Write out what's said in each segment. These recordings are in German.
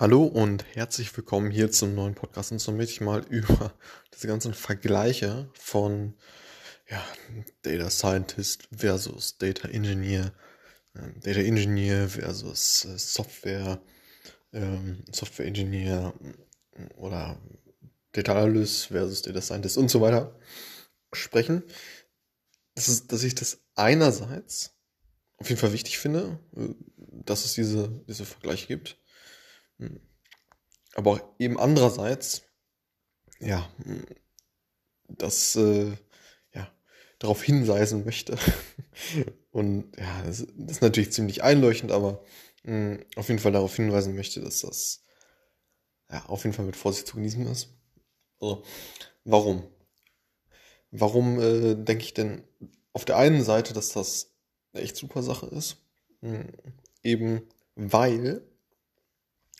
Hallo und herzlich willkommen hier zum neuen Podcast. Und so möchte ich mal über diese ganzen Vergleiche von ja, Data Scientist versus Data Engineer, ähm, Data Engineer versus äh, Software, ähm, Software Engineer oder Data Analyst versus Data Scientist und so weiter sprechen. Das ist, dass ich das einerseits auf jeden Fall wichtig finde, äh, dass es diese, diese Vergleiche gibt. Aber auch eben andererseits, ja, hm, das, äh, ja, darauf hinweisen möchte. Und ja, das, das, ist natürlich ziemlich einleuchtend, aber mh, hm, auf jeden Fall darauf hinweisen möchte, dass das ja, auf jeden Fall mit Vorsicht zu genießen ist. Also, warum? Warum äh, denke ich denn auf der einen Seite, dass das eine echt super Sache ist? Eben weil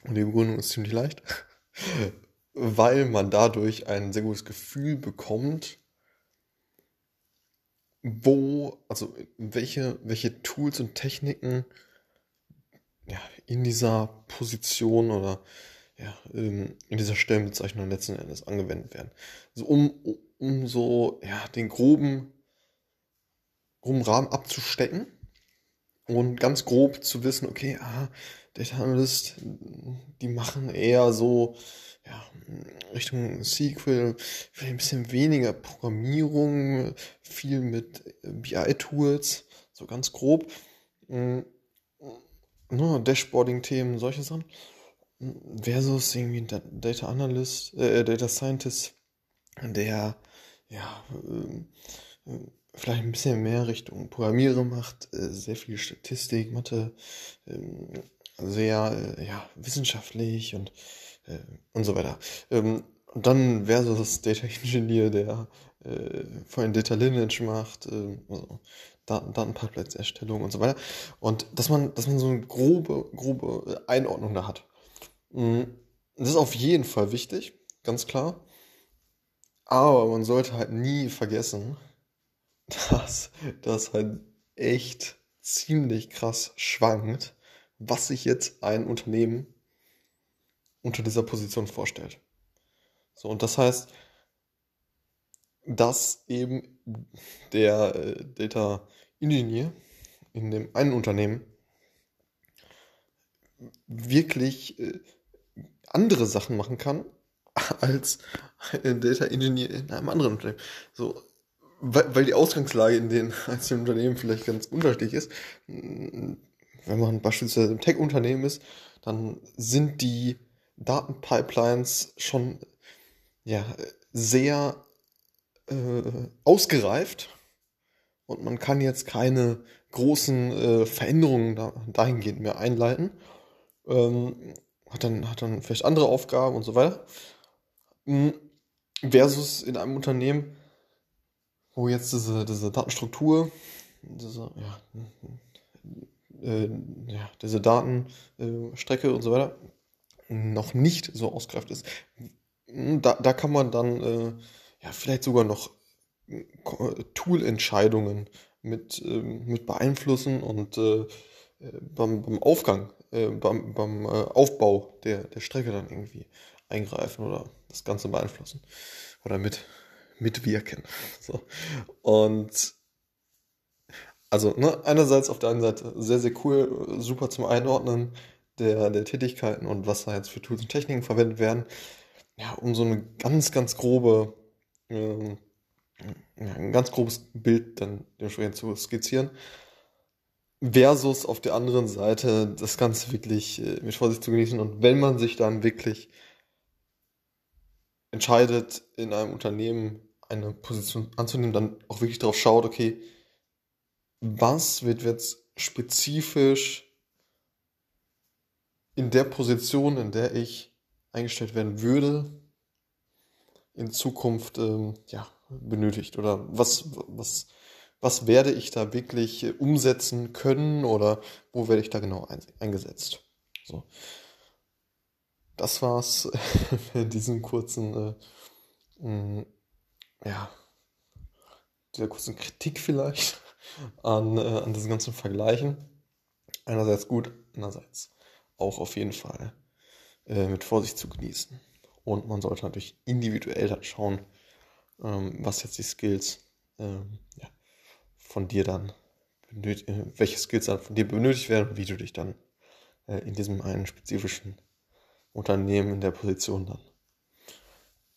und die Begründung ist ziemlich leicht. Weil man dadurch ein sehr gutes Gefühl bekommt, wo, also welche, welche Tools und Techniken ja, in dieser Position oder ja, in dieser Stellenbezeichnung letzten Endes angewendet werden. Also um, um so ja, den groben, groben Rahmen abzustecken und ganz grob zu wissen, okay, ah, Data Analyst, die machen eher so ja, Richtung SQL, vielleicht ein bisschen weniger Programmierung, viel mit BI-Tools, so ganz grob. Ne, Dashboarding-Themen, solche Sachen. Versus irgendwie ein Data Analyst, äh, Data Scientist, der ja äh, vielleicht ein bisschen mehr Richtung Programmiere macht, äh, sehr viel Statistik, Mathe, ähm, sehr äh, ja, wissenschaftlich und, äh, und so weiter. Ähm, und dann versus Data Engineer, der vor allem Data Lineage macht, also Daten, Datenpipelines-Erstellung und so weiter. Und dass man, dass man so eine grobe, grobe Einordnung da hat. Mhm. Das ist auf jeden Fall wichtig, ganz klar. Aber man sollte halt nie vergessen, dass das halt echt ziemlich krass schwankt was sich jetzt ein Unternehmen unter dieser Position vorstellt. So, und das heißt, dass eben der äh, Data Engineer in dem einen Unternehmen wirklich äh, andere Sachen machen kann als ein Data Engineer in einem anderen Unternehmen. So, weil, weil die Ausgangslage in den einzelnen Unternehmen vielleicht ganz unterschiedlich ist wenn man beispielsweise im Tech-Unternehmen ist, dann sind die Datenpipelines schon ja, sehr äh, ausgereift und man kann jetzt keine großen äh, Veränderungen da, dahingehend mehr einleiten. Ähm, hat, dann, hat dann vielleicht andere Aufgaben und so weiter. Hm, versus in einem Unternehmen, wo jetzt diese, diese Datenstruktur, diese, ja, äh, ja, diese Datenstrecke äh, und so weiter noch nicht so ausgereift ist. Da, da kann man dann äh, ja, vielleicht sogar noch äh, Tool-Entscheidungen mit, äh, mit beeinflussen und äh, beim, beim Aufgang, beim, beim Aufbau der, der Strecke dann irgendwie eingreifen oder das Ganze beeinflussen oder mit, mitwirken. So. Und also ne, einerseits auf der einen Seite sehr, sehr cool, super zum Einordnen der, der Tätigkeiten und was da jetzt für Tools und Techniken verwendet werden. Ja, um so eine ganz, ganz grobe, ähm, ja, ein ganz grobes Bild dann dementsprechend zu skizzieren. Versus auf der anderen Seite das Ganze wirklich äh, mit Vorsicht zu genießen. Und wenn man sich dann wirklich entscheidet, in einem Unternehmen eine Position anzunehmen, dann auch wirklich darauf schaut, okay, was wird jetzt spezifisch in der Position, in der ich eingestellt werden würde, in Zukunft ähm, ja, benötigt? Oder was, was, was werde ich da wirklich umsetzen können oder wo werde ich da genau eingesetzt? So. Das war's für diesen kurzen, äh, ja, dieser kurzen Kritik vielleicht an, äh, an diesen ganzen Vergleichen. Einerseits gut, andererseits auch auf jeden Fall äh, mit Vorsicht zu genießen. Und man sollte natürlich individuell dann schauen, ähm, was jetzt die Skills ähm, ja, von dir dann benötigt, äh, welche Skills dann von dir benötigt werden und wie du dich dann äh, in diesem einen spezifischen Unternehmen in der Position dann